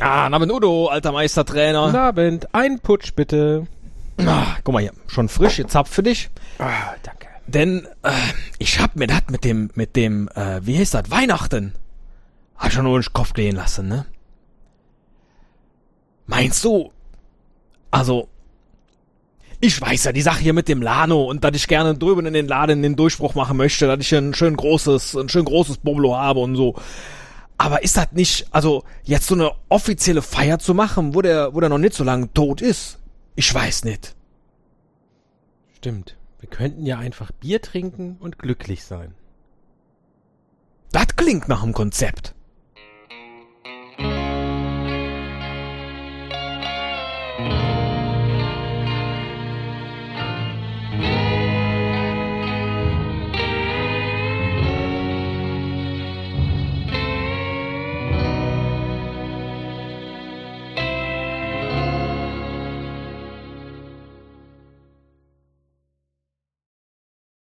Ah, Abend Udo, alter Meistertrainer. Guten Abend, ein Putsch bitte. Ah, guck mal hier, schon frisch, jetzt Zapf für dich. Ah, danke. Denn äh, ich hab mir das mit dem, mit dem, äh, wie heißt das, Weihnachten, hab schon nur den Kopf gehen lassen, ne? Meinst du, also, ich weiß ja, die Sache hier mit dem Lano und dass ich gerne drüben in den Laden den Durchbruch machen möchte, dass ich ein schön großes, ein schön großes Boblo habe und so. Aber ist das nicht, also jetzt so eine offizielle Feier zu machen, wo der, wo der noch nicht so lange tot ist? Ich weiß nicht. Stimmt. Wir könnten ja einfach Bier trinken und glücklich sein. Das klingt nach einem Konzept.